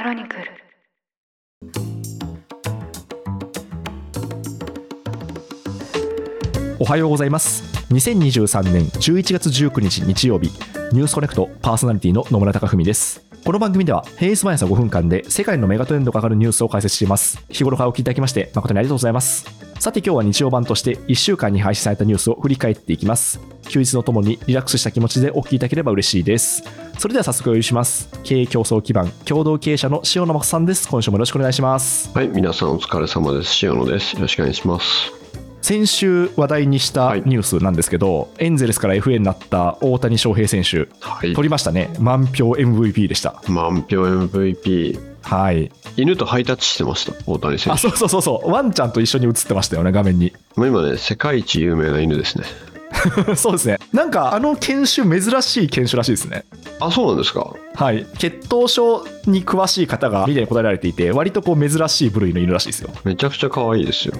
クロニクル。おはようございます。2023年11月19日日曜日。ニュースコネクトパーソナリティの野村貴文です。この番組では平日毎朝5分間で世界のメガトレンドが上がるニュースを解説しています。日頃からお聞きいただきまして誠にありがとうございます。さて今日は日曜版として1週間に配信されたニュースを振り返っていきます。休日のともにリラックスした気持ちでお聞きいただければ嬉しいです。それでは早速お呼びします。経営競争基盤共同経営者の塩野真さんです。今週もよろしくお願いします。はい、皆さんお疲れ様です。塩野です。よろしくお願いします。先週話題にしたニュースなんですけど、エンゼルスから FA になった大谷翔平選手、はい。取りましたね、満票 MVP でした。満票 MVP。はい、犬とハイタッチしてました、大谷選あ手。そうそうそうそう、ワンちゃんと一緒に映ってましたよね、画面に。もう今ね、世界一有名な犬ですね。そうですね、なんかあの犬種、珍しい犬種らしいですね。あ、そうなんですか。はい、血統症に詳しい方がメディアに答えられていて、割とこう珍しい部類の犬らしいですよ。めちゃくちゃ可愛いですよ。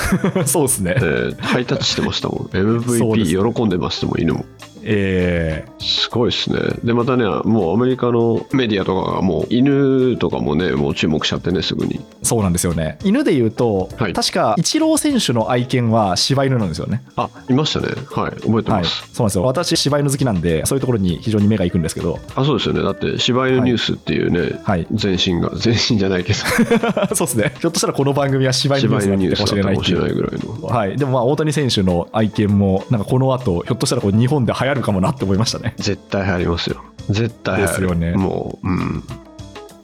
そうですねえ。ーハイタッチしてましたもん。MVP 喜んでましたもん、犬も。えすごいですね。で、またね、もうアメリカのメディアとかがもう犬とかもね、もう注目しちゃってね、すぐに。ーそうなんですよね。犬で言うと、はい確か、イチロー選手の愛犬は柴犬なんですよね。あ、いましたね。はい、覚えてはい、ます。そうなんですよ。私、柴犬好きなんで、そういうところに非常に目が行くんですけど、あ、そうですよね。だって、柴犬ニュースっていうね、はい。前身が、前身じゃないけど、そうですね。ひょっとしたらこの番組は柴犬ニュースなのかもしれスだったかもしないいぐらいの。はい。でもまあ、大谷選手の愛犬も、なんかこの後、ひょっとしたらこう日本で流行るかもなって思いましたね。絶対流行りますよ。絶対流行る。ですよねもう、うん。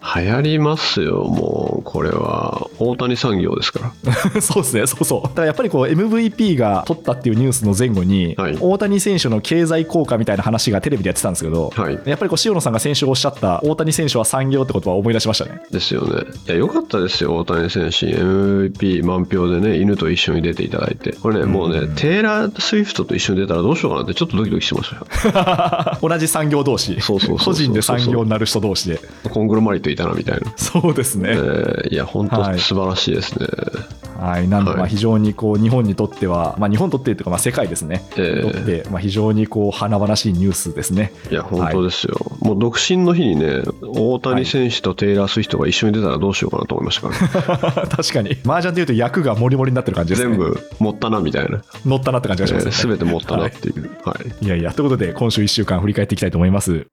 流行りますよ、もう、これは、大谷産業ですから。そうですね。そうそう。だからやっぱりこう MVP が取ったっていうニュースの前後に、はい大谷選手の経済効果みたいな話がテレビでやってたんですけど、はい。やっぱりこう塩野さんが先週おっしゃった大谷選手は産業ってことは思い出しましたね。ですよね。いや、良かったですよ、大谷選手。MVP 満票でね、犬と一緒に出ていただいて。これね、もうね、テイラー・スウィフトと一緒に出たらどうしようかなって、ちょっとドキドキしてましたよ。同じ産業同士。そうそうそうそう個人で産業になる人同士で。コングロマリットいたな、みたいな。そうですね。えーいや、本当はい素晴らしいですね。はい、なんではいまあ非常にこう日本にとっては、まあ、日本にとってというかまあ世界ですね、ええにとってまあ非常にこう華々しいニュースですね。いや、本当ですよ。もう独身の日にね、大谷選手とテイラー・スウィフトが一緒に出たらどうしようかなと思いましたから、ね、確かに、麻雀でいうと役がモリモリになってる感じですね。全部持ったなみたいな。乗ったなって感じがしますね。すべて持ったなはっていう。はい。い、いやいや、ということで、今週1週間振り返っていきたいと思います。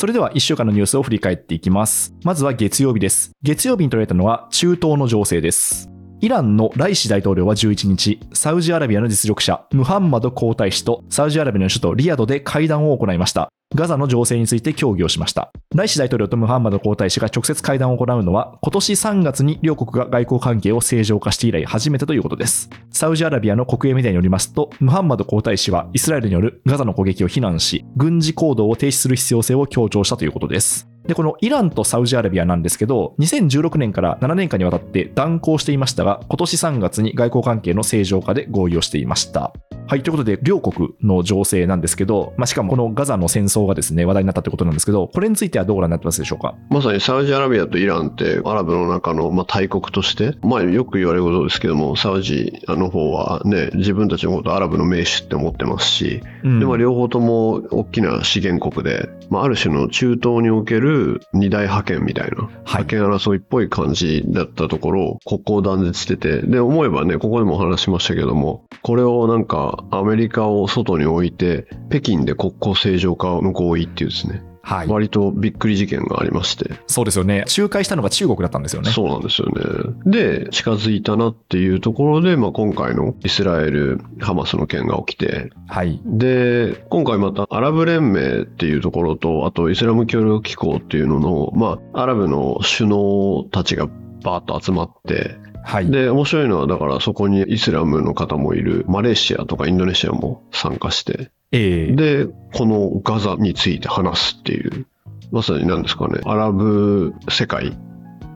それでは1週間のニュースを振り返っていきます。まずは月曜日です。月曜日に取られたのは中東の情勢です。イランのライシ大統領は11日、サウジアラビアの実力者、ムハンマド皇太子とサウジアラビアの首都リヤドで会談を行いました。ガザの情勢について協議をしました。ライシ大統領とムハンマド皇太子が直接会談を行うのは、今年3月に両国が外交関係を正常化して以来初めてということです。サウジアラビアの国営メディアによりますと、ムハンマド皇太子はイスラエルによるガザの攻撃を非難し、軍事行動を停止する必要性を強調したということです。で、このイランとサウジアラビアなんですけど、2016年から7年間にわたって断交していましたが、今年3月に外交関係の正常化で合意をしていました。はい、ということで、両国の情勢なんですけど、まあ、しかもこのガザの戦争がですね、話題になったということなんですけど、これについてはどうご覧になってますでしょうか？まさにサウジアラビアとイランってアラブの中のまあ大国として、まあよく言われることですけども、サウジの方はね、自分たちのことアラブの名手って思ってますし、うん。でまあ両方とも大きな資源国で、まあある種の中東における二大覇権みたいな、はい。覇権争いっぽい感じだったところを国交断絶してて、で思えばね、ここでもお話ししましたけども、これをなんかアメリカを外に置いて、北京で国交正常化の合意っていうですね、はい。割とびっくり事件がありまして、そうですよね。仲介したのが中国だったんですよね。そうなんですよね。で、近づいたなっていうところで、まあ、今回のイスラエル、ハマスの件が起きて、はい。で、今回またアラブ連盟っていうところと、あとイスラム協力機構っていうのの、まあ、アラブの首脳たちがバーッと集まって、はい。で、面白いのは、だからそこにイスラムの方もいる、マレーシアとかインドネシアも参加して、ええで、このガザについて話すっていう、まさに何ですかね、アラブ世界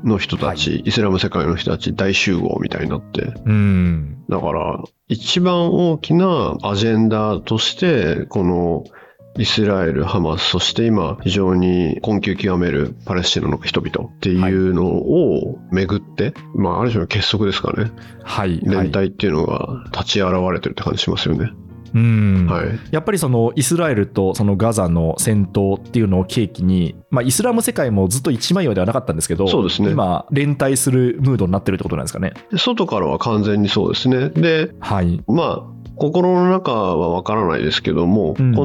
の人たち、イスラム世界の人たち大集合みたいになって、うん。だから一番大きなアジェンダとして、このイスラエル、ハマス、そして今非常に困窮極めるパレスチナの人々っていうのをめぐって、まあある種の結束ですかね。はい。連帯っていうのが立ち現れてるって感じしますよね。うんはい。やっぱりそのイスラエルとそのガザの戦闘っていうのを契機に、まあ、イスラム世界もずっと一枚岩ではなかったんですけど、そうですね今、連帯するムードになってるってことなんですかね。で外からは完全にそうですね。で、はい。まあ、心の中はわからないですけども、うんこ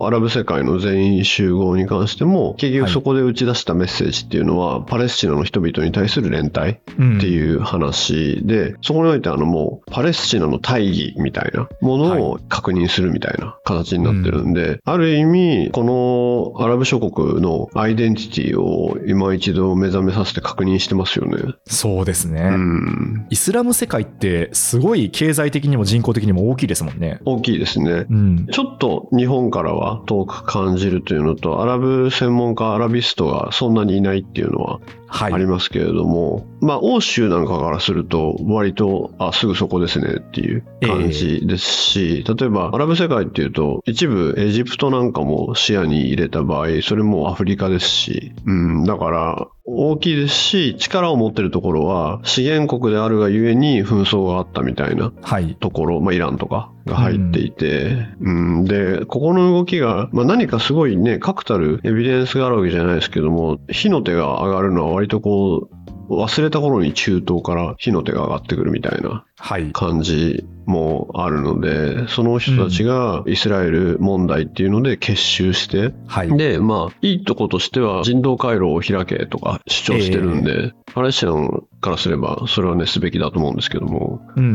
のアラブ世界の全員集合に関しても、結はい局そこで打ち出したメッセージっていうのは、パレスチナの人々に対する連帯っうんていう話で、そこにおいてあのもう、パレスチナの大義みたいなものを確認するみたいな形になってるんで、ある意味、このアラブ諸国のアイデンティティを今一度目覚めさせて確認してますよね。そうですね。うん。イスラム世界ってすごい経済的にも人口的にも大きいですもんね。大きいですね。うん。ちょっと日本からは遠く感じるというのと、アラブ専門家、アラビストがそんなにいないっていうのははい。ありますけれども、まあ、欧州なんかからすると、割と、あ、すぐそこですねっていう感じですし、例えば、アラブ世界っていうと、一部エジプトなんかも視野に入れた場合、それもアフリカですし、うん、だから、大きいですし、力を持ってるところは、資源国であるがゆえに紛争があったみたいなはい。ところ、まあ、イランとかが入っていて、うんで、ここの動きが、まあ、何かすごいね、確たるエビデンスがあるわけじゃないですけども、火の手が上がるのは割とこう、忘れた頃に中東から火の手が上がってくるみたいなはい。感じもあるので、その人たちがイスラエル問題っていうので結集して、はい。で、まあ、いいとことしては人道回廊を開けとか主張してるんで、パレスチナからすればそれはね、すべきだと思うんですけども、うんうん。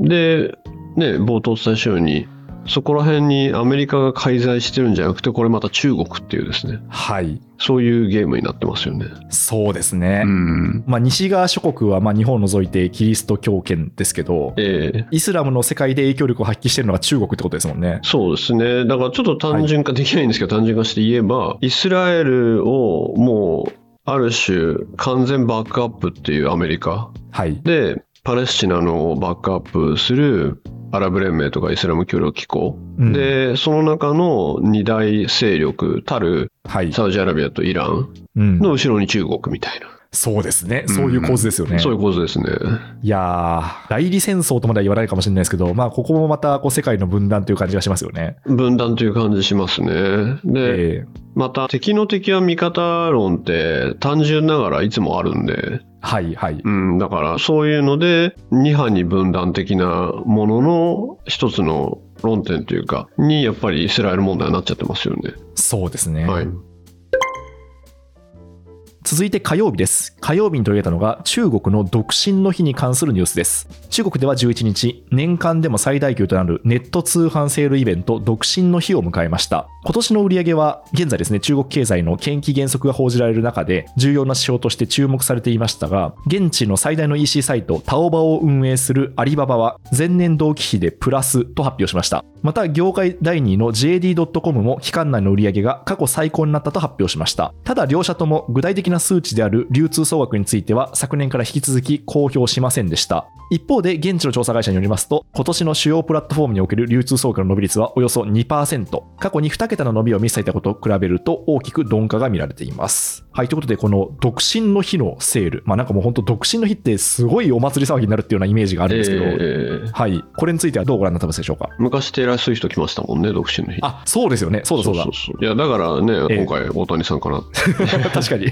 うん、で、ね、冒頭お伝えしたように、そこら辺にアメリカが介在してるんじゃなくて、これまた中国っていうですね、はい。そういうゲームになってますよね。そうですね。うん。まあ、西側諸国はまあ日本を除いてキリスト教圏ですけど、ええイスラムの世界で影響力を発揮してるのが中国ってことですもんね。そうですね。だからちょっと単純化できないんですけど、単純化して言えば、イスラエルをもう、ある種、完全バックアップっていうアメリカはい。で、パレスチナのバックアップするアラブ連盟とかイスラム協力機構、うん、で、その中の二大勢力たるはい。サウジアラビアとイランうんの後ろに中国みたいな。そうですね。そういう構図ですよね。そういう構図ですね。いやー、代理戦争とまでは言わないかもしれないですけど、まあ、ここもまたこう世界の分断という感じがしますよね。分断という感じしますね。で、ええまた敵の敵は味方論って単純ながらいつもあるんで、はいはい。うん、だからそういうので二派に分断的なものの一つの論点というか、にやっぱりイスラエル問題になっちゃってますよね。そうですね。はい。続いて火曜日です。火曜日に取り上げたのが中国の独身の日に関するニュースです。中国では11日、年間でも最大級となるネット通販セールイベント独身の日を迎えました。今年の売り上げは現在ですね、中国経済の景気減速が報じられる中で重要な指標として注目されていましたが、現地の最大の EC サイトタオバを運営するアリババは前年同期比でプラスと発表しました。また業界第2位の JD.com も期間内の売り上げが過去最高になったと発表しました。ただ両社とも具体的な数値である流通総額については昨年から引き続き公表しませんでした。一方で現地の調査会社によりますと今年の主要プラットフォームにおける流通総額の伸び率はおよそ2%過去に2桁の伸びを見せていたことを比べると大きく鈍化が見られていますはいということでこの独身の日のセール。まあなんかもう本当独身の日ってすごいお祭り騒ぎになるっていうようなイメージがあるんですけど、えー。はいこれについてはどうご覧になってますでしょうか昔テイラー・スウィフト来ましたもんね、独身の日。あそうですよね。そうだそうだ。そうそういや、だからね、ええ今回大谷さんかな。確かに。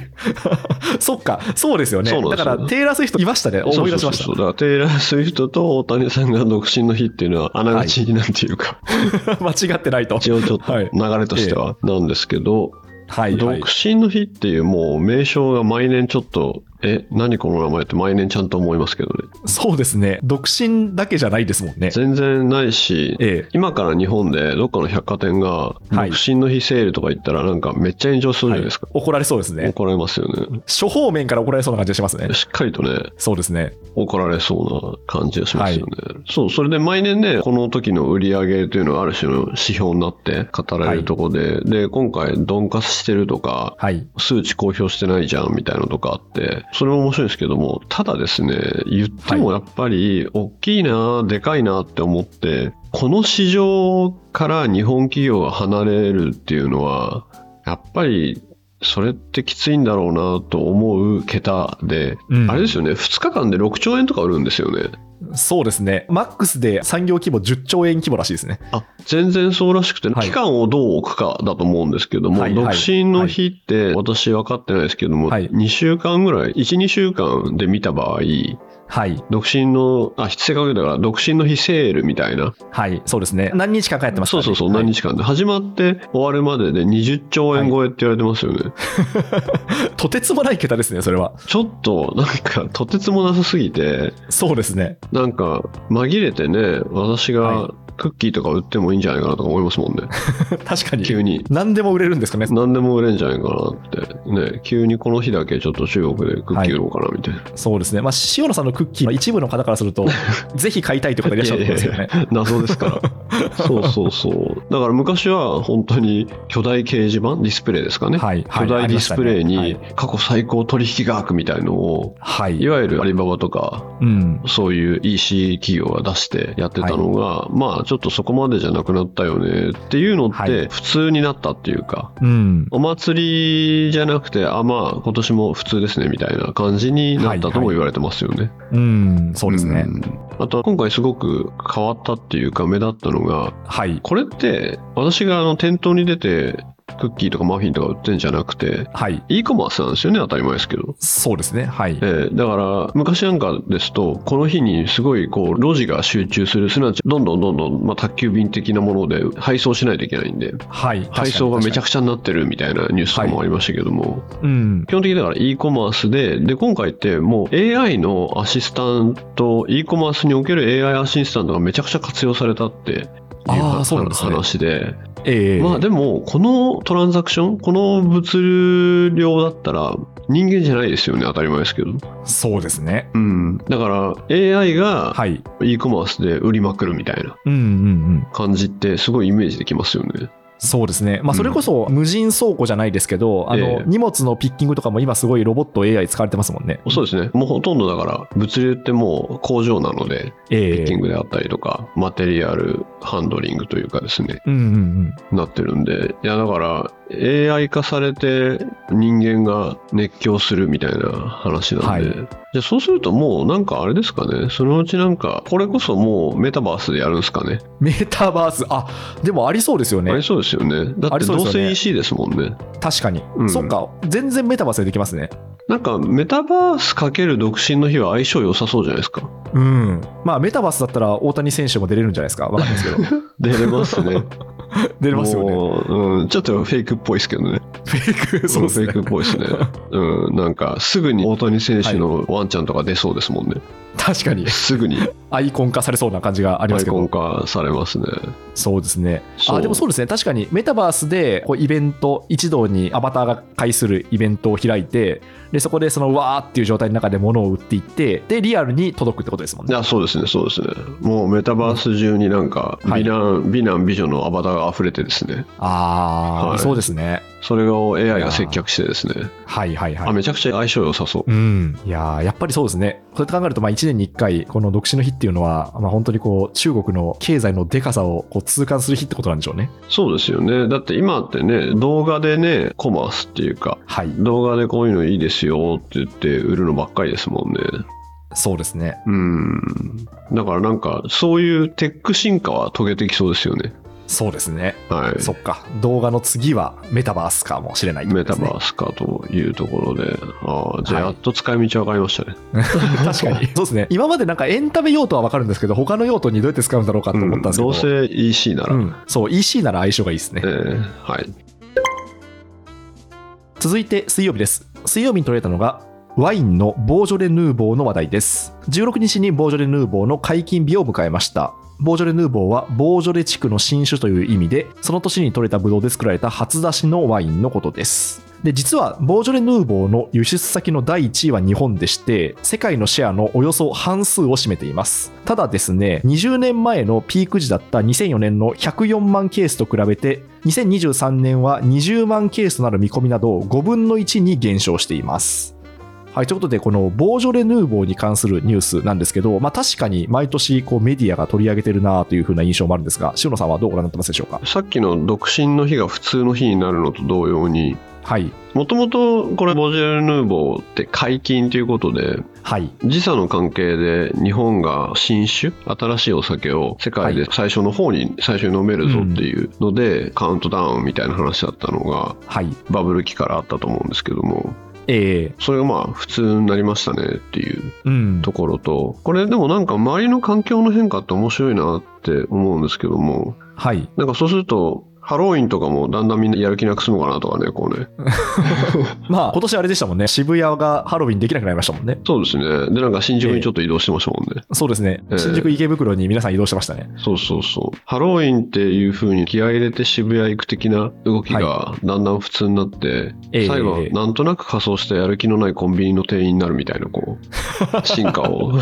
そっか。そうですよね。だからテイラー・スウィフトいましたね。思い出しました。そうそうそうだからテイラー・スウィフトと大谷さんが独身の日っていうのは、あながちなんていうか、間違ってないと。一応ちょっとはい。流れとしてはなんですけど、はい、はい。独、身の日っていうもう名称が毎年ちょっと、え、何この名前って毎年ちゃんと思いますけどね。そうですね。独身だけじゃないですもんね。全然ないし、ええ。今から日本でどっかの百貨店がはい。独身の日セールとか言ったらなんかめっちゃ炎上するじゃないですか。怒られそうですね。怒られますよね。諸方面から怒られそうな感じがしますね。しっかりとね、そうですね怒られそうな感じがしますよね。そう、それで毎年ね、この時の売り上げというのがある種の指標になって語られるところで、で、今回鈍化してるとか、はい。数値公表してないじゃんみたいなのとかあって、それも面白いんですけども、ただですね、言ってもやっぱり、大きいな、でかいなって思って、この市場から日本企業が離れるっていうのは、やっぱりそれってきついんだろうなと思う桁で、うんあれですよね、2日間で6兆円とか売るんですよね。そうですね。マックスで産業規模10兆円規模らしいですね。あ全然そうらしくて、はい期間をどう置くかだと思うんですけども、はいはい独身の日って私分かってないですけども、はい2週間ぐらい、1、2週間で見た場合、はい。独身の、あ、正確にだから、独身の日セールみたいな。はい。そうですね。何日間かやってますねそうそうそう、はい何日間で。始まって終わるまでで20兆円超えって言われてますよね。とてつもない桁ですね、それは。ちょっと、なんか、とてつもなさすぎて、そうですね。なんか、紛れてね、私はがクッキーとか売ってもいいんじゃないかなとか思いますもんね。確かに。急に。何でも売れるんですかね。何でも売れんじゃないかなって。ね、急にこの日だけちょっと中国でクッキー売ろうかなみたいな。そうですね。まあ、塩野さんのクッキーの一部の方からすると、ぜひ買いたいという方いらっしゃるんですよね。いやいや謎ですから。そうそうそう。だから昔は本当に巨大掲示板、ディスプレイですかね。はい。はい巨大ディスプレイに過去最高取引額みたいのを、はい。いわゆるアリババとか、うん。そういう EC 企業が出してやってたのが、まあちょっとそこまでじゃなくなったよねっていうのっはいて普通になったっていうか、うん。お祭りじゃなくて、あ、まあ今年も普通ですねみたいな感じになったとも言われてますよね。うん。そうですね。んあと今回すごく変わったっていうか目立ったのが、はい。これって私があの店頭に出てクッキーとかマフィンとか売ってんじゃなくて、はい。e コマースなんですよね、当たり前ですけど。そうですね。はい。ええだから、昔なんかですと、この日にすごいこう路地が集中する、すなわちどんどんどんどん、まあ、宅急便的なもので配送しないといけないんで、はい。配送がめちゃくくちゃになってるみたいなニュースとかもありましたけども、ちゃ。うん。基本的にだから e コマースで、で、今回ってもう AI のアシスタント、e コマースにおける AI アシスタントがめちゃくちゃ活用されたっていう話で、ええまあでも、このトランザクション、この物量だったら人間じゃないですよね、当たり前ですけど。そうですね。うん。だから AI がはい。e コマースで売りまくるみたいなうんうんうん。感じってすごいイメージできますよね。そうですね。まあ、それこそ無人倉庫じゃないですけど、あの、ええ荷物のピッキングとかも今すごいロボット AI 使われてますもんね。そうですね。もうほとんどだから物流ってもう工場なので、ピええッキングであったりとか、マテリアルハンドリングというかですね、うんうんうん。なってるんで、いやだから AI 化されて人間が熱狂するみたいな話なんで、はいじゃあそうするともうなんかあれですかね、そのうちなんか、これこそもうメタバースでやるんですかね。メタバース、あ、でもありそうですよねあり。そうですよね。だあってどうせ EC ですもんね。確かに。うんそっか。全然メタバースでできますね。なんかメタバースかける独身の日は相性良さそうじゃないですか。うん。まあ、メタバースだったら大谷選手も出れるんじゃないですか。わかんないですけど。出れますね。出れますよね。うん、ちょっとフェイクっぽいですけどね。フェイク、そうですねフェイクっ。ぽいですね。うん、なんかすぐに大谷選手のワンちゃんとか出そうですもんね。確かに。すぐにアイコン化されそうな感じがありアイますけど。コン化されますね。そうですね。あ、でもそうですね。確かにメタバースでこうイベント、一堂にアバターが介するイベントを開いて、で、そこでそのわーっていう状態の中で物を売っていって、で、リアルに届くってことですもんね。いや、そうですね、そうですね。もうメタバース中になんかはい美男、美男美女のアバターが溢れてですね、あー、はいそうですね。それを AI が接客してですね、はいはいはい。あ、めちゃくちゃ相性良さそう。うん。いやーやっぱりそうですね。そうやって考えると、まあ、1年に1回、この独身の日っていうのは、まあ、本当にこう、中国の経済のデカさをこう痛感する日ってことなんでしょうね。そうですよね。だって今ってね、動画でね、コマースっていうか、はい。動画でこういうのいいですよって言って売るのばっかりですもんね。そうですね。うん。だからなんか、そういうテック進化は遂げてきそうですよね。そうですね。はい。そっか。動画の次はメタバースかもしれないってこメタバースかというところで、ああ、じゃあはいやっと使い道分かりましたね。確かに。そうですね。今までなんかエンタメ用途はわかるんですけど、他の用途にどうやって使うんだろうかと思ったんですけど。どうせ EC なら、うんそう、EC なら相性がいいですねえ。ーはい。続いて水曜日です。水曜日に取れたのが、ワインのボージョレ・ヌーボーの話題です。16日にボージョレ・ヌーボーの解禁日を迎えました。ボージョレ・ヌーボーはボージョレ地区の新種という意味で、その年に取れたブドウで作られた初出しのワインのことです。で、実は、ボージョレ・ヌーボーの輸出先の第1位は日本でして、世界のシェアのおよそ半数を占めています。ただですね、20年前のピーク時だった2004年の104万ケースと比べて、2023年は20万ケースとなる見込みなど5分の1に減少しています。はい、ということで、このボージョレ・ヌーボーに関するニュースなんですけど、まあ確かに毎年こうメディアが取り上げてるなという風な印象もあるんですが、塩野さんはどうご覧になってますでしょうか？さっきの独身の日が普通の日になるのと同様に、はい。もともとこれボジョレ・ヌーボーって解禁ということで、はい。時差の関係で日本が新酒新しいお酒を世界で最初の方に最初に飲めるぞっていうので、カウントダウンみたいな話だったのがはい。バブル期からあったと思うんですけどもええそれがまあ普通になりましたねっていううん。ところとこれでもなんか周りの環境の変化って面白いなって思うんですけどもはい。なんかそうするとハロウィンとかもだんだんみんなやる気なくすのかなとかねこうね まあ、今年あれでしたもんね。渋谷がハロウィンできなくなりましたもんね。そうですねでなんか新宿にちょっと移動してましたもんね、そうですね。ええ新宿池袋に皆さん移動してましたね。そうそうそう。ハロウィンっていう風に気合い入れて渋谷行く的な動きがだんだん普通になって、ええ最後はなんとなく仮装してやる気のないコンビニの店員になるみたいな、こう、進化を。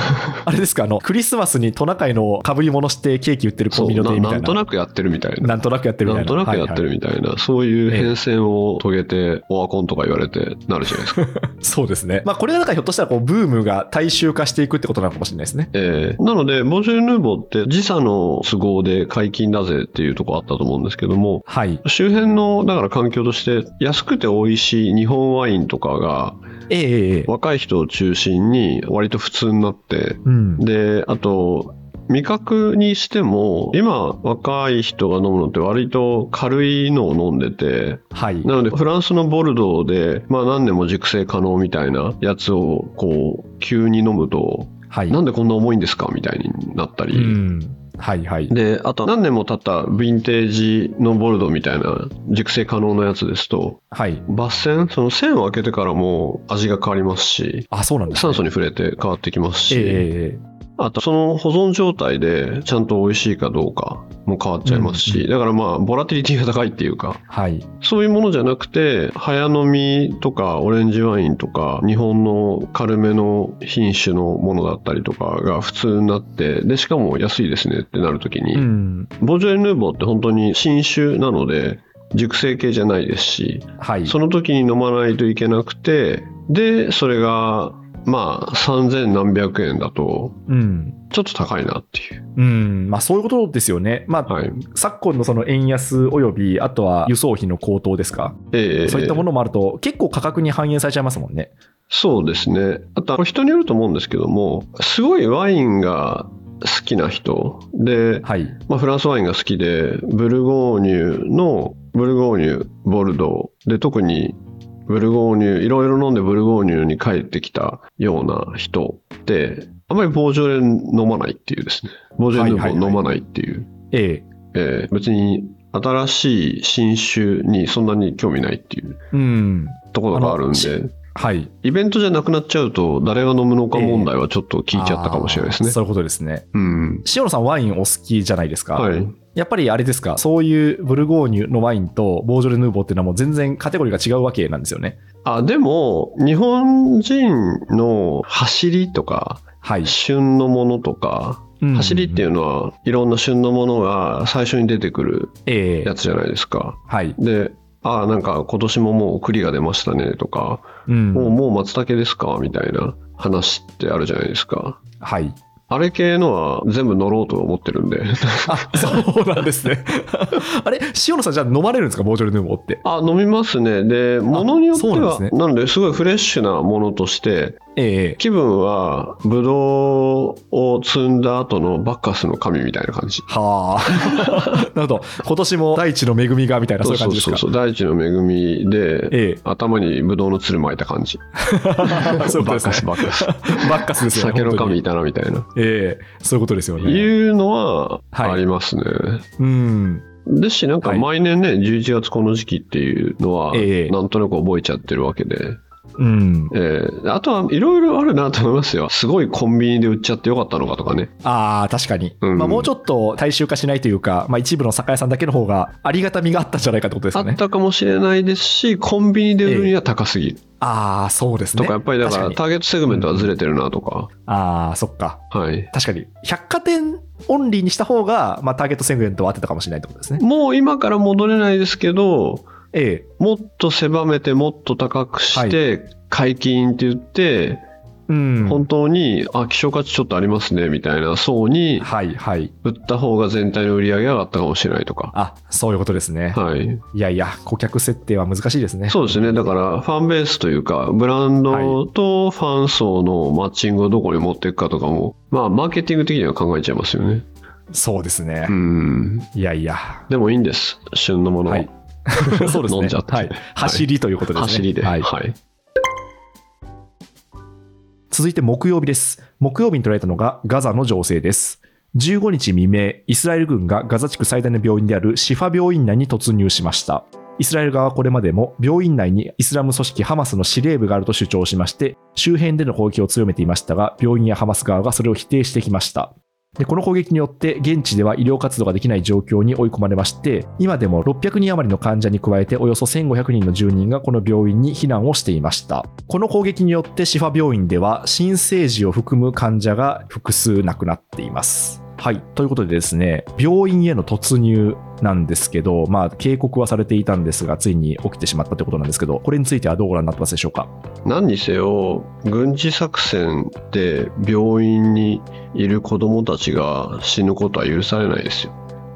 あれですか、あの、クリスマスにトナカイの被り物してケーキ売ってるコンビニの店員みたいな。なんとなくやってるみたいな。なんとなくやってるみたないんな。となくやってるはいみたいな、そういう変遷を遂げて、オワコンとか言われてなるじゃないですか。は いそうですね。まあ、これがだからひょっとしたらこう、ブームが大衆化していくってことなのかもしれないですね。えーなので、ボージョレ・ヌーボーって時差の都合で解禁だぜっていうとこあったと思うんですけども、はい。周辺の、だから環境として、安くて美味しい日本ワインとかが、ええええ若い人を中心に割と普通になって、うん。で、あと、味覚にしても、今若い人が飲むのって割と軽いのを飲んでて、はい。なのでフランスのボルドーで、まあ何年も熟成可能みたいなやつをこう、急に飲むと、はい。なんでこんな重いんですかみたいになったり、うん。はいはい。で、あと何年も経ったヴィンテージのボルドーみたいな熟成可能なやつですと、はい。抜栓、その栓を開けてからも味が変わりますし、あ、そうなんですね。酸素に触れて変わってきますし、ええええあとその保存状態でちゃんと美味しいかどうかも変わっちゃいますし、うんだからまあボラティリティが高いっていうか、はい。そういうものじゃなくて、早飲みとかオレンジワインとか、日本の軽めの品種のものだったりとかが普通になって、で、しかも安いですねってなるときに、うん。ボージョレ・ヌーボーって本当に新酒なので、熟成系じゃないですし、はい。その時に飲まないといけなくて、で、それが、まあ、3000何百円だと、うん。ちょっと高いなっていう。うん。まあ、そういうことですよね。まあ、はい。昨今のその円安および、あとは輸送費の高騰ですか？ええそういったものもあると、結構価格に反映されちゃいますもんね。そうですね。あと、人によると思うんですけども、すごいワインが好きな人で、はい。まあ、フランスワインが好きで、ブルゴーニュの、ブルゴーニュ、ボルドー、で、特に、ブルゴーニュ、いろいろ飲んでブルゴーニュに帰ってきたような人って、あまりボージョレ飲まないっていうですね。ボージョレヌーボー飲まないっていう。えええー別に新しい新酒にそんなに興味ないっていううん。ところがあるんで、はい。イベントじゃなくなっちゃうと、誰が飲むのか問題はちょっと聞いちゃったかもしれないですね。あーそういうことですね。うん。塩野さん、ワインお好きじゃないですか？はい。やっぱりあれですか、そういうブルゴーニュのワインとボージョレ・ヌーボーっていうのはもう全然カテゴリーが違うわけなんですよね。あ、でも、日本人の走りとか、はい。旬のものとか、走りっていううのは、いろんな旬のものが最初に出てくるええやつじゃないですか。はい。で、ああ、なんか今年ももう栗が出ましたねとか、うんもうもう松茸ですか？みたいな話ってあるじゃないですか。はい。あれ系のは全部乗ろうと思ってるんで。あ、そうなんですね。あれ、塩野さん、じゃあ飲まれるんですか、ボージョレ・ヌーボーって。あ、飲みますね。で、ものによっては、なねなので、すごいフレッシュなものとして、ええ気分は、ブドウを摘んだ後のバッカスの神みたいな感じ。はあ。なるほど。今年も大地の恵みがみたいな、そういう感じですか？そうそう大地の恵みで、え頭にブドウのつる巻いた感じ。え。そういうことバッカス。バッカス。バッカスですよね。酒の神いたなみたいな。ええそういうことですよね。いうのははいありますね。うん。ですし、なんかはい毎年ね、11月この時期っていうのは、ええなんとなく覚えちゃってるわけで。うん。えーあとはいろいろあるなと思いますよ。すごいコンビニで売っちゃってよかったのかとかね。ああ、確かに。うんまあ、もうちょっと大衆化しないというか、まあ、一部の酒屋さんだけの方がありがたみがあったんじゃないかってことですよね。あったかもしれないですし、コンビニで売るには高すぎる。ああ、そうですね。とか、やっぱりだからターゲットセグメントはずれてるなとか。ああ、そっか。はい。確かに。百貨店オンリーにした方が、まあ、ターゲットセグメントは合ってたかもしれないってことですね。もう今から戻れないですけど、えもっと狭めてもっと高くして、解禁って言って、うん。本当に、あ、希少価値ちょっとありますね、みたいな層にはいはい。売った方が全体の売り上げが上がったかもしれないとか。あ、そういうことですね。はい。いやいや、顧客設定は難しいですね。そうですね。だから、ファンベースというか、ブランドとファン層のマッチングをどこに持っていくかとかも、まあ、マーケティング的には考えちゃいますよね。そうですねう。ん。いやいや。でもいいんです。旬のものは。はい そうですね。飲んじゃってはい。走りということですね。走りで。ははいい。続いて木曜日です。木曜日に捉えたのがガザの情勢です。15日未明、イスラエル軍がガザ地区最大の病院であるシファ病院内に突入しました。イスラエル側はこれまでも病院内にイスラム組織ハマスの司令部があると主張しまして、周辺での攻撃を強めていましたが、病院やハマス側がそれを否定してきました。でこの攻撃によって現地では医療活動ができない状況に追い込まれまして今でも600人余りの患者に加えておよそ1500人の住人がこの病院に避難をしていました。この攻撃によってシファ病院では新生児を含む患者が複数亡くなっています。はい。ということでですね、病院への突入なんですけど、まあ、警告はされていたんですが、ついに起きてしまったということなんですけど、これについてはどうご覧になってますでしょうか？何にせよ、軍事作戦で病院にいる子供たちが死ぬことは許されないですよ。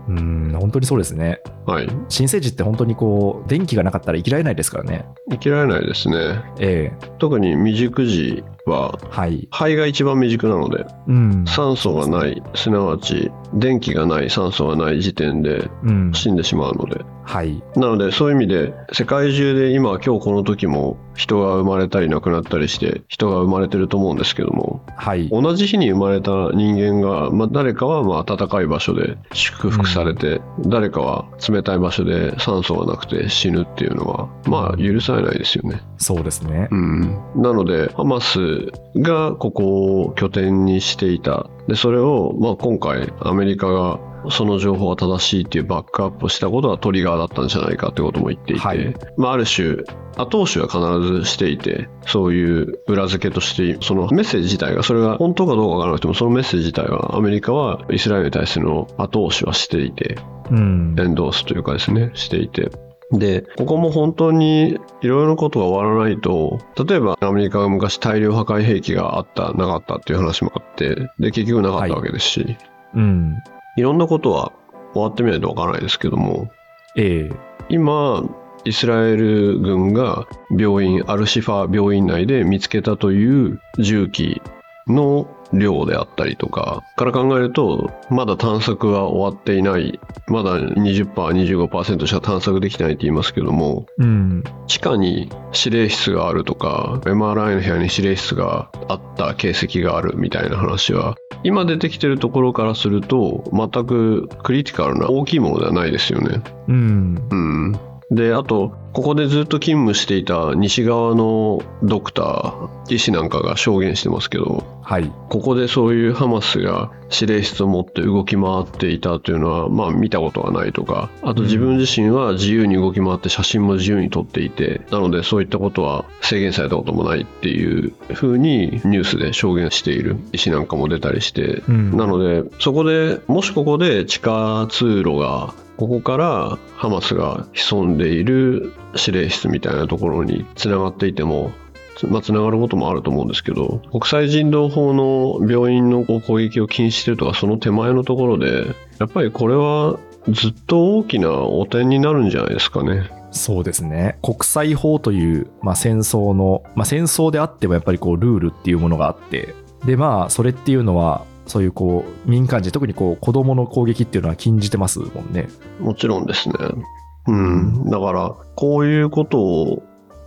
うーん、本当にそうですね。はい。新生児って本当にこう、電気がなかったら生きられないですからね。生きられないですね。ええ特に未熟児は、はい。肺が一番未熟なので、うん。酸素がない、すなわち電気がない、酸素がない時点でうん。死んでしまうので。はい。なので、そういう意味で、世界中で今、今日この時も人が生まれたり亡くなったりして、人が生まれてると思うんですけども、はい。同じ日に生まれた人間が、まあ、誰かはまあ暖かい場所で祝福されて、誰かは冷たい場所で酸素がなくて死ぬっていうのは、まあ許されないですよね。そうですねう。ん。なので、ハマスがここを拠点にしていた。で、それを、まあ今回アメリカがその情報は正しいっていうバックアップをしたことがトリガーだったんじゃないかってことも言っていて、はいまあある種、後押しは必ずしていて、そういう裏付けとして、そのメッセージ自体が、それが本当かどうかわからなくても、そのメッセージ自体は、アメリカはイスラエルに対しての後押しはしていて、うん。エンドースというかですね、していて。で、ここも本当にいろいろなことが終わらないと、例えばアメリカが昔大量破壊兵器があった、なかったっていう話もあって、で、結局なかったわけですし、うん。い、ろんなことは終わってみないとわからないですけども、ええ今、イスラエル軍が病院、アルシファ病院内で見つけたという銃器の量であったりとかから考えると、まだ探索は終わっていない、まだ20%、25%しか探索できてないって言いますけども、うん。地下に指令室があるとか、MRI の部屋に指令室があった形跡があるみたいな話は、今出てきてるところからすると、全くクリティカルな大きいものではないですよね。うん。うん。で、あと、ここでずっと勤務していた西側のドクター、医師なんかが証言してますけど、はい。ここでそういうハマスが指令室を持って動き回っていたというのは、まあ見たことはないとか、あと自分自身は自由に動き回って写真も自由に撮っていて、なのでそういったことは制限されたこともないっていうふうにニュースで証言している医師なんかも出たりして、うんなので、そこで、もしここで地下通路が、ここからハマスが潜んでいる指令室みたいなところにつながっていても、つまあ、つながることもあると思うんですけど、国際人道法の病院のこう攻撃を禁止してるとか、その手前のところで、やっぱりこれはずっと大きな汚点になるんじゃないですかね。そうですね。国際法という、まあ、戦争の、まあ、戦争であってもやっぱりこうルールっていうものがあって、で、まあ、それっていうのは、そういうこう民間人、特にこう子供の攻撃っていうのは禁じてますもんね。もちろんですね。うん。だから、こういうことを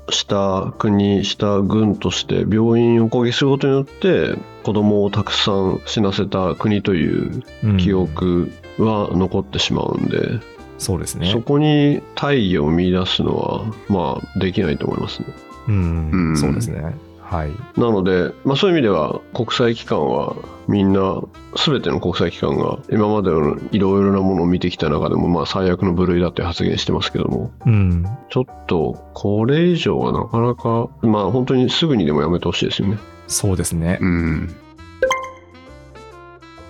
した国、した軍として病院を攻撃することによって子供をたくさん死なせた国といううん記憶は残ってしまうんで、そうですねそ。こに大義を見出すのは、まあ、できないと思いますね。うん、うんそうですね。はい。なので、まあ、そういう意味では国際機関はみんな全ての国際機関が今までのいろいろなものを見てきた中でもまあ最悪の部類だって発言してますけどもうん。ちょっとこれ以上はなかなかまあ本当にすぐにでもやめてほしいですよね。そうですね。うん。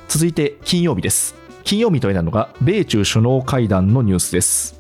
続いて金曜日です。金曜日というのが米中首脳会談のニュースです。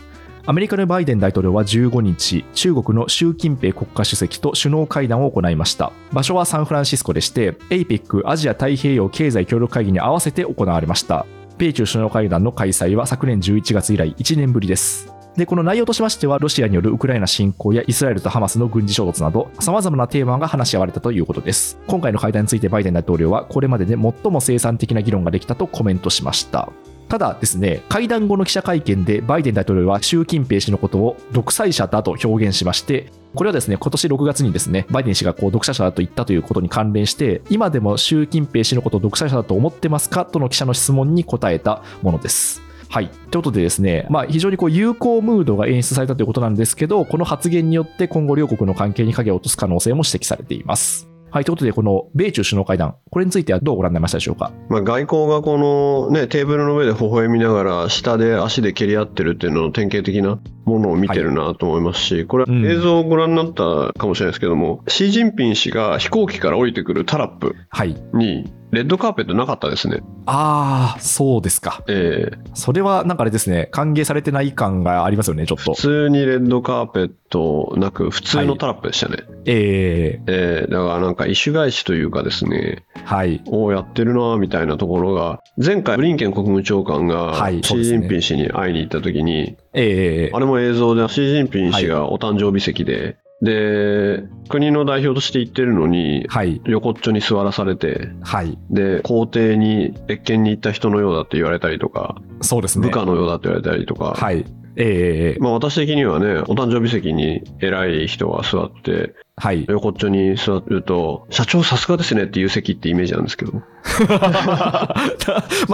アメリカのバイデン大統領は15日、中国の習近平国家主席と首脳会談を行いました。場所はサンフランシスコでして、APEC アジア太平洋経済協力会議に合わせて行われました。米中首脳会談の開催は昨年11月以来1年ぶりです。で、この内容としましては、ロシアによるウクライナ侵攻やイスラエルとハマスの軍事衝突など、様々なテーマが話し合われたということです。今回の会談についてバイデン大統領は、これまでで最も生産的な議論ができたとコメントしました。ただですね、会談後の記者会見でバイデン大統領は習近平氏のことを独裁者だと表現しまして、これはですね、今年6月にですね、バイデン氏がこう独裁者だと言ったということに関連して、今でも習近平氏のことを独裁者だと思ってますかとの記者の質問に答えたものです。はい。ということでですね、まあ非常にこう友好ムードが演出されたということなんですけど、この発言によって今後両国の関係に影を落とす可能性も指摘されています。はい。ということで、この米中首脳会談、これについてはどうご覧になりましたでしょうか？まあ、外交がこのね、テーブルの上で微笑みながら、下で足で蹴り合ってるっていうのの典型的なものを見てるなと思いますし、これうん映像をご覧になったかもしれないですけども、シー・ジンピン氏が飛行機から降りてくるタラップはい。に、レッドカーペットなかったですね。ああ、そうですか。ええそれはなんかあれですね、歓迎されてない感がありますよね、ちょっと普。通にレッドカーペットなく、普通のタラップでしたね。えええだからなんか意種返しというかですね、ー、はい。おーやってるなーみたいなところが、前回ブリンケン国務長官がはいシー・ジンピン氏に会いに行った時に、えー、あれも映像でシー・ジンピン氏がお誕生日席で、で、国の代表として行ってるのに、はい。横っちょに座らされて、はい。で、皇帝に謁見に行った人のようだって言われたりとか、そうですね。部下のようだって言われたりとか、はい。えー、まあ私的にはね、お誕生日席に偉い人が座って、はい。横っちょに座ると、社長さすがですねっていう席ってイメージなんですけど、ま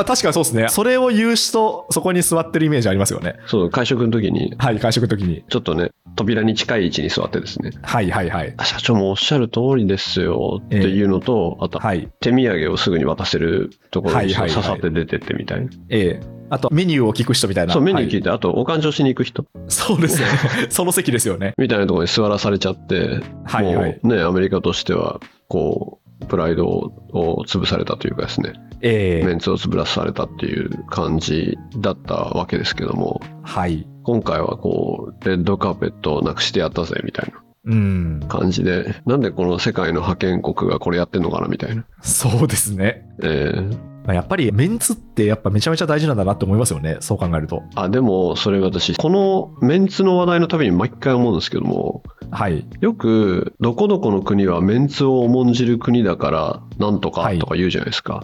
あ確かにそうですね。それを言う人、そこに座ってるイメージありますよね。そう、会食の時に、はい、会食の時に。ちょっとね、扉に近い位置に座ってですね、はいはいはい。あ社長もおっしゃる通りですよっていうのと、あと、はい。手土産をすぐに渡せるところにはいはいはい刺さって出てってみたいな。えー、あとメニューを聞く人みたいな。そう、メニューはい聞いて、あと、お勘定しに行く人そうですよね。その席ですよね。みたいなところに座らされちゃって、はいはい。もうね、アメリカとしては、こう、プライドを潰されたというかですね、えー、メンツを潰らされたっていう感じだったわけですけども、はい。今回はこう、レッドカーペットをなくしてやったぜみたいなうん。感じで、なんでこの世界の覇権国がこれやってんのかなみたいな。そうですね。えーまあやっぱりメンツってやっぱめちゃめちゃ大事なんだなって思いますよね。そう考えると。あ、でも、それ私、このメンツの話題のたびに毎回思うんですけども、はい。よく、どこどこの国はメンツを重んじる国だから、なんとかはいとか言うじゃないですか。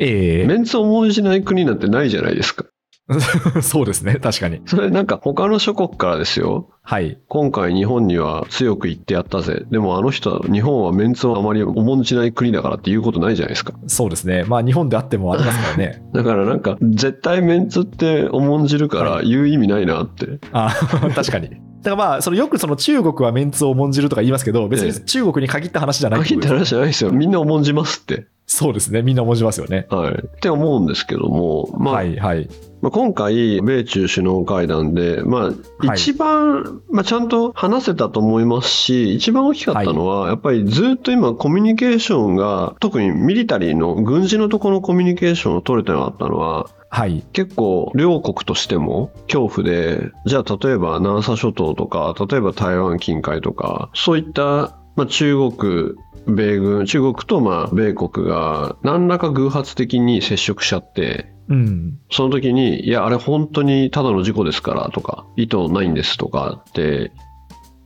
えメンツを重んじない国なんてないじゃないですか。ー、そうですね。確かに。それなんか他の諸国からですよ。はい。今回日本には強く言ってやったぜ。でもあの人は日本はメンツをあまり重んじない国だからって言うことないじゃないですか。そうですね。まあ日本であってもありますからね。だからなんか絶対メンツって重んじるから言う意味ないなって。あ確かに。だからまあ、そのよくその中国はメンツを重んじるとか言いますけど、別ええに中国に限った話じゃないって限った話じゃないですよ。みんな重んじますって。そうですね。みんな重んじますよね。はい。って思うんですけども、まあ、はいはい。まあ、今回、米中首脳会談で、まあ、はい一番、まあ、ちゃんと話せたと思いますし、一番大きかったのは、やっぱりずっと今、コミュニケーションが、特にミリタリーの軍事のところのコミュニケーションを取れてなかったのは、はい。結構、両国としても恐怖で、じゃあ、例えば南沙諸島とか、例えば台湾近海とか、そういった、まあ、中国、米軍、中国とまあ米国が何らか偶発的に接触しちゃって、うん。その時に、いや、あれ本当にただの事故ですからとか、意図ないんですとかって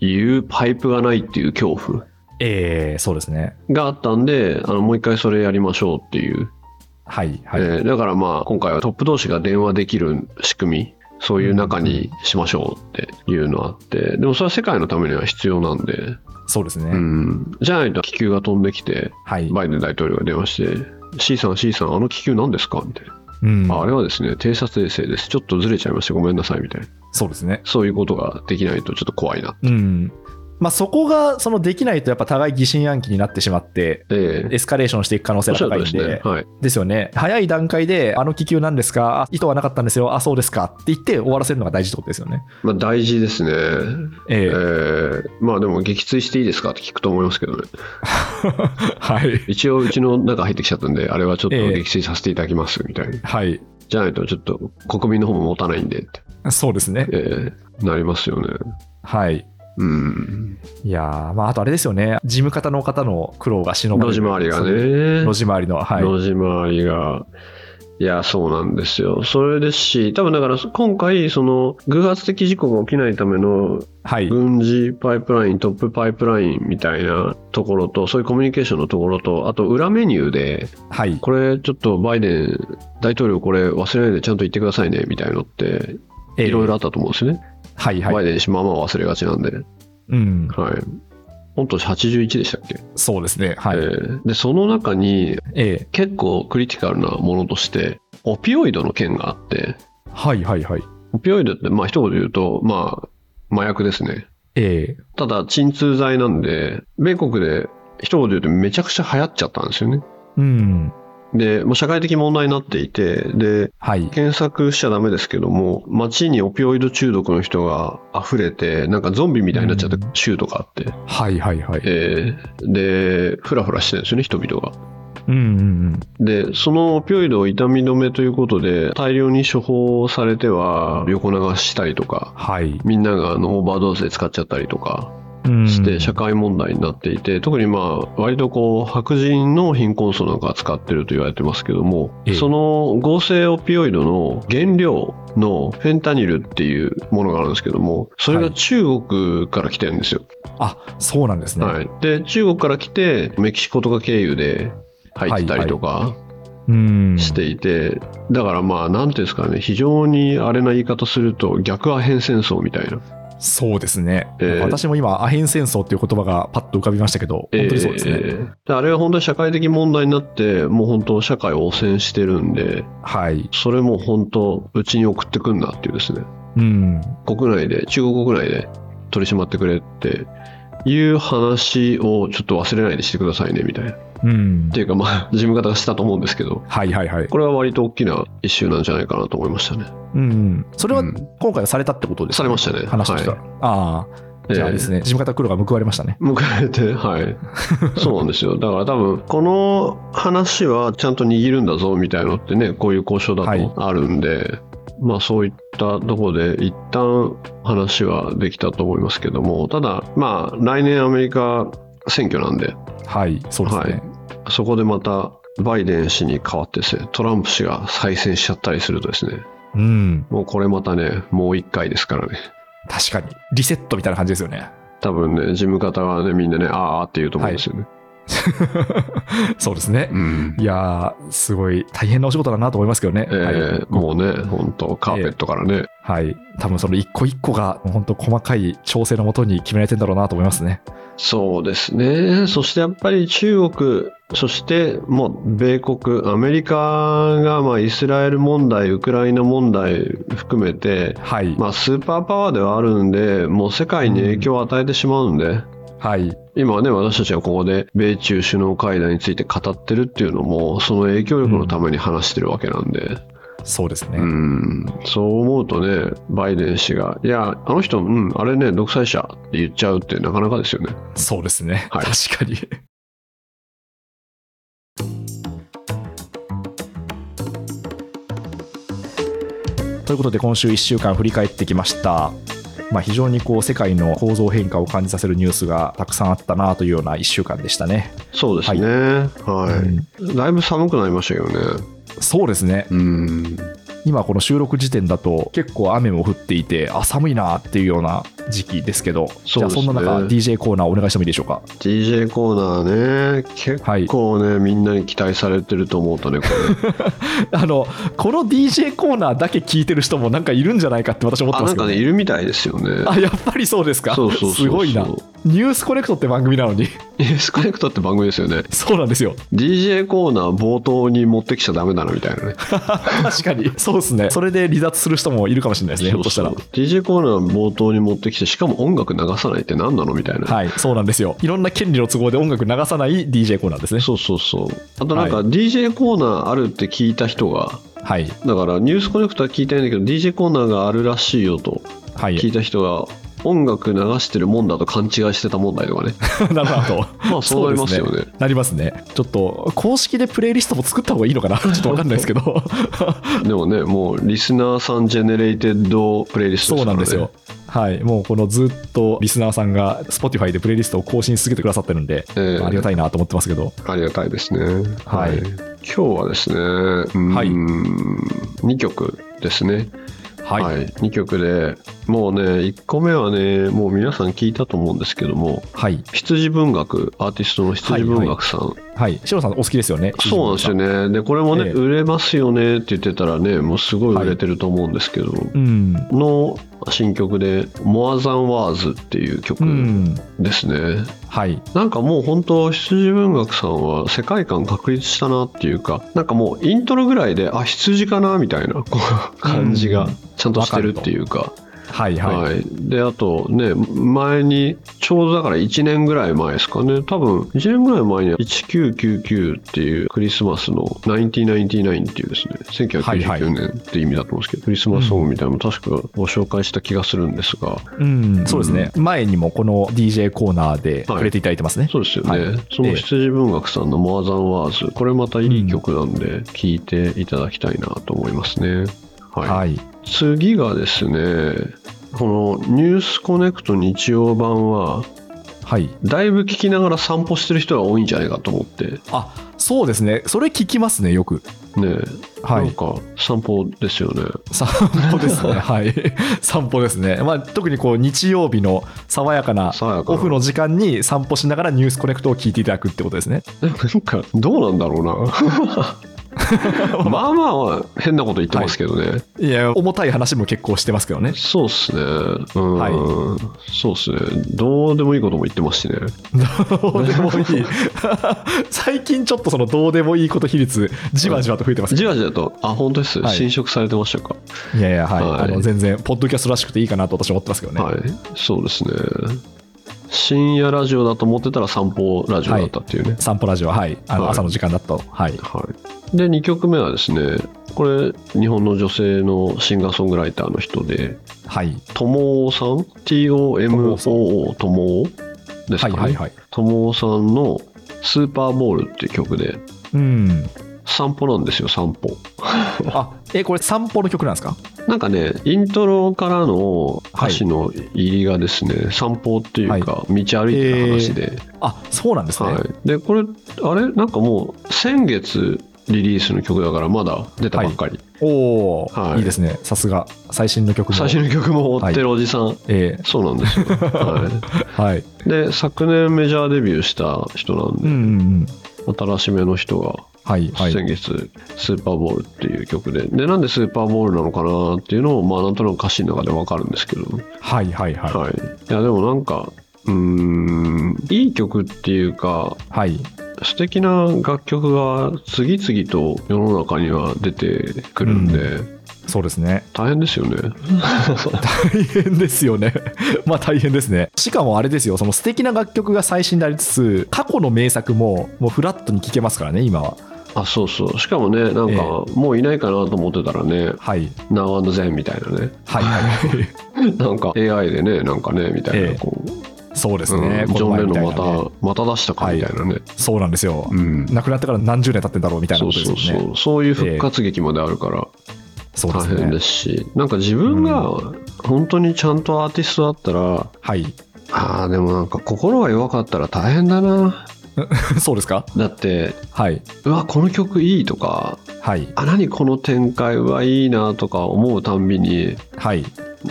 いうパイプがないっていう恐怖ええそうですね。があったんで、あのもう一回それやりましょうっていう。はいはい。えーだからまあ、今回はトップ同士が電話できる仕組み、そういう中にしましょうっていうのあって、でもそれは世界のためには必要なんで、そうですね。うん。じゃないと気球が飛んできて、はい。バイデン大統領が電話して、C さん、C さん、あの気球何ですかみたいな。うん。ああれはですね、偵察衛星です。ちょっとずれちゃいましてごめんなさいみたいな。そうですね。そういうことができないとちょっと怖いな。うん。まあそこが、そのできないとやっぱ互い疑心暗鬼になってしまって、ええエスカレーションしていく可能性が高いんでですね。、はい。ですよね。早い段階で、あの気球なんですか？あ意図はなかったんですよ。あ、そうですかって言って終わらせるのが大事ってことですよね。まあ大事ですね。ええええまあでも撃墜していいですかって聞くと思いますけどね。はい。一応うちの中入ってきちゃったんで、あれはちょっとええ撃墜させていただきますみたいな。はい。じゃないとちょっと国民の方も持たないんでって、そうですね。えーなりますよね。はい。うん。いやーまあ、あとあれですよね。事務方の方の苦労が忍ばれる路地回りがね。路地回りの、はい。路地回りが。いや、そうなんですよ。それですし、多分だから今回、その偶発的事故が起きないためのはい。軍事パイプライン、トップパイプラインみたいなところと、そういうコミュニケーションのところと、あと裏メニューで、はい。これちょっとバイデン大統領これ忘れないでちゃんと言ってくださいねみたいのって、えーいろいろあったと思うんですよね。はいはい。バイデン氏まあまあ忘れがちなんで。うん。はい。御年81でしたっけ、そうですね。はい。えーで、その中にええ結構クリティカルなものとして、オピオイドの件があって、はいはいはい。オピオイドって、まあ一言で言うと、まあ、麻薬ですね。ええただ、鎮痛剤なんで、米国で一言で言うとめちゃくちゃ流行っちゃったんですよね。うん。で、もう社会的問題になっていて、で、はい。検索しちゃダメですけども、街にオピオイド中毒の人が溢れて、なんかゾンビみたいになっちゃった州とかあって、はいはいはい。えーで、ふらふらしてるんですよね、人々が。うんうんうん。で、そのオピオイドを痛み止めということで、大量に処方されては横流したりとか、はい。みんながあのオーバードーズで使っちゃったりとかうんして社会問題になっていて、特にまあ割とこう白人の貧困層なんかが使ってると言われてますけども、ええその合成オピオイドの原料のフェンタニルっていうものがあるんですけども、それが中国から来てるんですよ。あ、そうなんですね。はい。で、中国から来てメキシコとか経由で入ってたりとか、うん。していて、だからまあ、なんていうんですかね、非常にあれな言い方すると、逆アヘン戦争みたいな。そうですね。ええ私も今、アヘン戦争っていう言葉がパッと浮かびましたけど、本当にそうですね。えーであれは本当に社会的問題になって、もう本当、社会を汚染してるんで、はい。それも本当、うちに送ってくんなっていうですね、うん。国内で、中国国内で取り締まってくれっていう話をちょっと忘れないでしてくださいねみたいな。っうんて。いうか、まあ、事務方がしたと思うんですけど、はいはいはい。これは割と大きなイシューなんじゃないかなと思いましたね。うん。それはうん今回はされたってことですかされましたね。話としては。ああ。じゃあですね、事務方黒が報われましたね。迎えて、はい。そうなんですよ。だから多分、この話はちゃんと握るんだぞみたいなのってね、こういう交渉だはいとあるんで、まあそういったところで一旦話はできたと思いますけども、ただ、まあ来年アメリカ選挙なんで、はい、そうですね。はいそこでまたバイデン氏に代わってですね、トランプ氏が再選しちゃったりするとですね、うん。もうこれまたね、もう一回ですからね。確かに。リセットみたいな感じですよね。多分ね、事務方はね、みんなね、あーあって言うと思うんですよね。そうですね。うんいやー、すごい大変なお仕事だなと思いますけどね。えーはい、もうね、本当カーペットからね、はい。多分その一個一個が、本当細かい調整のもとに決められてんだろうなと思いますね。そうですね。そしてやっぱり中国、そしてもう米国、アメリカがまあイスラエル問題、ウクライナ問題含めて、はい。まあスーパーパワーではあるんで、もう世界に影響を与えてしまうんで、はい。今はね、私たちはここで米中首脳会談について語ってるっていうのも、その影響力のために話してるわけなんで、そうですね。うん、そう思うとね、バイデン氏が、いや、あの人、うん、あれね、独裁者って言っちゃうってなかなかですよね。そうですね。はい確かに。ということで今週1週間振り返ってきました。まあ、非常にこう世界の構造変化を感じさせるニュースがたくさんあったなというような1週間でしたね。そうですね。はい。うんだいぶ寒くなりましたけどね。そうですね。うん。今この収録時点だと結構雨も降っていてあ寒いなっていうような時期ですけどじゃあそんな中 DJ コーナーお願いしてもいいでしょうか？DJ コーナーね、結構ね、みんなに期待されてると思うとね、これ。あのこの DJ コーナーだけ聞いてる人もなんかいるんじゃないかって私思ってあ、ますけどなんかね、いるみたいですよね。あやっぱりそうですか？そうそうすごいな。ニュースコネクトって番組なのに。エスコネクトって番組ですよね。そうなんですよ。DJ コーナー冒頭に持ってきちゃダメだなみたいなね。確かに。そうですね。それで離脱する人もいるかもしれないですねひょっとしたら。DJ コーナー冒頭に持ってきて、しかも音楽流さないって何なのみたいな。はいそうなんですよ。いろんな権利の都合で音楽流さない DJ コーナーですね。そうそうそう。あとなんかは DJ コーナーあるって聞いた人が、はい。だからニュースコネクトは聞いたいんだけど DJ コーナーがあるらしいよとはい。聞いた人が音楽流してるもんだと勘違いしてた問題とかね。なるほど。まあそうなりますよね。なりますね。ちょっと、公式でプレイリストも作った方がいいのかな？ちょっとわかんないですけど。でもね、もうリスナーさん generated プレイリストそうからねなんですよ。。はい。もうこのずっとリスナーさんが Spotify でプレイリストを更新し続けてくださってるんで、ええありがたいなと思ってますけど。ありがたいですね。はい今日はですね、うーんはい2曲ですね。はい。はい、2曲で、もうね、1個目はね、もう皆さん聞いたと思うんですけども、はい。羊文学、アーティストの羊文学さん、はい。シロさんお好きですよね。そうなんですよね。で、これもね、ええ売れますよねって言ってたらね、もうすごい売れてると思うんですけど、うん。の新曲で、More Than Words っていう曲うん。ですね。はい。なんかもう本当羊文学さんは世界観確立したなっていうかなんかもうイントロぐらいであ羊かなみたいな感じがちゃんとしてるっていうか、はい。はい。はい、であとね前にちょうどだから1年ぐらい前ですかね。多分1年ぐらい前に1999っていうクリスマスの1999っていうですね。はいはい1999年って意味だと思うんですけど、クリスマスソングみたいなのも確かご紹介した気がするんですが、うん。そうですね。前にもこの DJ コーナーで触れていただいてますね。そうですよね、はい。その羊文学さんの「モアザンワーズ。これまたいい曲なんで聴いていただきたいなと思いますね、はいはい。次がですねこの「ニュースコネクト日曜版」ははい。だいぶ聞きながら散歩してる人が多いんじゃないかと思ってあ、そうですね。それ聞きますね、よく。ね、はい。なんか散歩ですよね散歩ですね。はい。散歩ですね。まあ、特にこう、日曜日の爽やかな爽やかなオフの時間に散歩しながらニュースコネクトを聞いていただくってことですね。なんかどうなんだろうな まあまあ変なこと言ってますけどね、いや、重たい話も結構してますけどね。そうっすねうん、はいそうっすねどうでもいいことも言ってますしね どうでもいい。最近ちょっとそのどうでもいいこと比率、じわじわと増えてます。じわじわと、あ、本当です。はい侵食されてましたか。いやいや、はい。はいあの全然、ポッドキャストらしくていいかなと私は思ってますけどね。はい。そうですね。深夜ラジオだと思ってたら散歩ラジオだったっていうね。散歩ラジオ、はい。あのはい朝の時間だと。はい。はい。で、2曲目はですね、これ、日本の女性のシンガーソングライターの人で、はい。ともおさん ?T-O-M-O-O ともおですかね。はいはいはい。ともおさんのスーパーボールっていう曲で、うん。散歩なんですよ、散歩。あ、え、これ散歩の曲なんですか？なんかね、イントロからの歌詞の入りがですね、散歩っていうか、道歩いてる話で、あ、そうなんですね。はい、でこれあれ？なんかもう先月リリースの曲だからまだ出たばっかり、おお、はい。い、いですね。さすが。最新の曲も。最新の曲も追ってるおじさん、えそうなんですよ、はえ はい。い、で昨年メジャーデビューした人なんで、うんうんうん。新しめの人がはいはい。先月スーパーボールっていう曲で、でなんでスーパーボールなのかなっていうのをまあなんとなく歌詞の中でわかるんですけど、はいはいはい。はい、いやでもなんかうーんいい曲っていうかはい。素敵な楽曲が次々と世の中には出てくるんで、そうですね。大変ですよね。大変ですよね。まあ大変ですね。しかもあれですよ、その素敵な楽曲が最新でありつつ、過去の名作ももうフラットに聴けますからね、今は。あそうそう。しかもねなんか、もういないかなと思ってたらねはい。「Now and Then」みたいなね。はいはい。なんか AI でねなんかねみたいな、ええ。こう。そうですね。うん。ジョン・レノンまたねたまた出したかみたいなね、そうなんですよ。うん。亡くなってから何十年経ってんだろうみたいなそうことですよね。そうそうそう。いう復活劇まであるからそうですね。大変です。し、なんか自分が本当にちゃんとアーティストだったら、はい。ああでもなんか心が弱かったら大変だな そうですか？だってはい。うわこの曲いいとかはい。あ何この展開はいいなとか思うたんびにはい。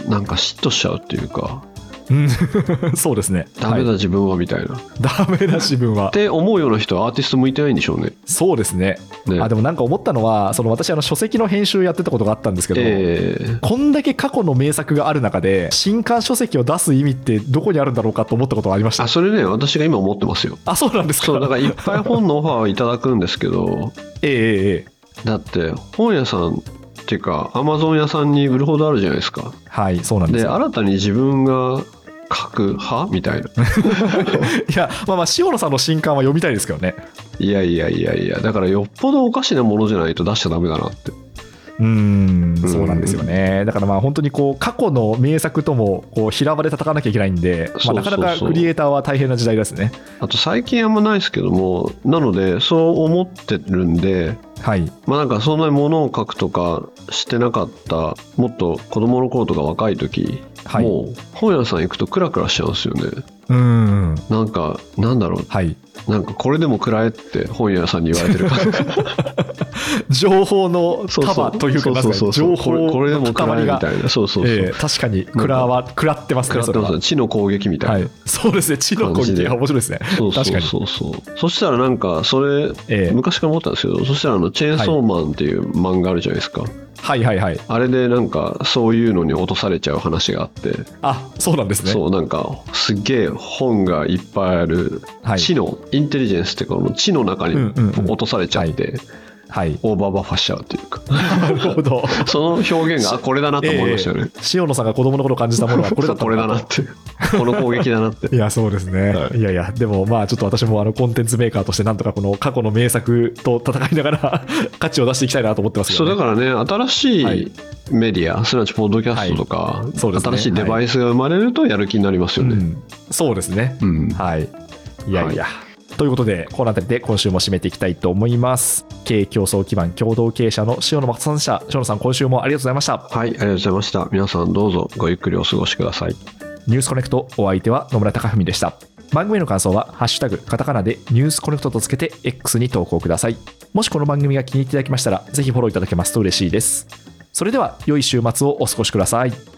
なんか嫉妬しちゃうっていうかうんそうですね。ダメだはい自分はみたいな、っダメだ自分は。て思うような人はアーティスト向いてないんでしょうね。そうですね。ねあでもなんか思ったのは、その私あの書籍の編集やってたことがあったんですけど、えこんだけ過去の名作がある中で、新刊書籍を出す意味ってどこにあるんだろうかと思ったことがありました。あそれね私が今思ってますよ。あ、そうなんですか。そうだからいっぱい本のオファーをいただくんですけどええええええだって本屋さんっていうかアマゾン屋さんに売るほどあるじゃないですか。はい、そうなんですよ。で新たに自分が書く派？みたいな。いや、まあまあ、塩野さんの新刊は読みたいですけどね。いやいやいやいやだからよっぽどおかしなものじゃないと出しちゃダメだなって。うーん、そうなんですよね。だからまあ本当にこう過去の名作ともこう平場で戦わなきゃいけないんで、まあ、なかなかクリエイターは大変な時代ですね。あと最近あんまないですけども、なのでそう思ってるんで、はい。まあなんかそんなに物を書くとかしてなかった、もっと子供の頃とか若い時、はい。もう本屋さん行くとクラクラしちゃうんですよね。うーん。なんか、なんだろう、はい。なんかこれでもくらえって本屋さんに言われてる感じ。情報の束というか、なんかそうそうそう情報これでものくらえみたいな。そうそうそう。ええ確かに、食らわ、食らってますね、食らってますね。。地の攻撃みたいな。はい。そうですね、地の攻撃が面白いですね。そうそう。そうそう。そしたらなんか、それ、ええ昔から思ったんですけど、そしたらあの、チェーンソーマンっていう漫画あるじゃないですか。はいはいはい。あれでなんか、そういうのに落とされちゃう話があって、あ、そうなんですね。そう、なんか、すっげえ本がいっぱいある、はい知の、インテリジェンスっていうか、この知の中にうんうんうん落とされちゃって、はい。オーバーバッファしちゃうっていうか、なるほど。その表現が、あ、これだなと思いましたよね。ええ 塩野さんが子供の頃感じたものはこれだったこれだなって。この攻撃だなって。いや、そうですね。はいい、やいや、でもまあちょっと私もあのコンテンツメーカーとしてなんとかこの過去の名作と戦いながら価値を出していきたいなと思ってますけそう。だからね、新しはいいメディア、すなわちポッドキャストとか、そうですね新しいデバイスが生まれるとやる気になりますよね。うん、そうですね。うんはい。いやいや。ということで、この辺りで今週も締めていきたいと思います。経営競争基盤共同経営者の塩野誠さんでした。塩野さん、今週もありがとうございました。はい、ありがとうございました。皆さんどうぞごゆっくりお過ごしください。ニュースコネクトお相手は野村貴文でした。番組への感想は、ハッシュタグ、カタカナでニュースコネクトとつけて X に投稿ください。もしこの番組が気に入っていただけましたら、ぜひフォローいただけますと嬉しいです。それでは、良い週末をお過ごしください。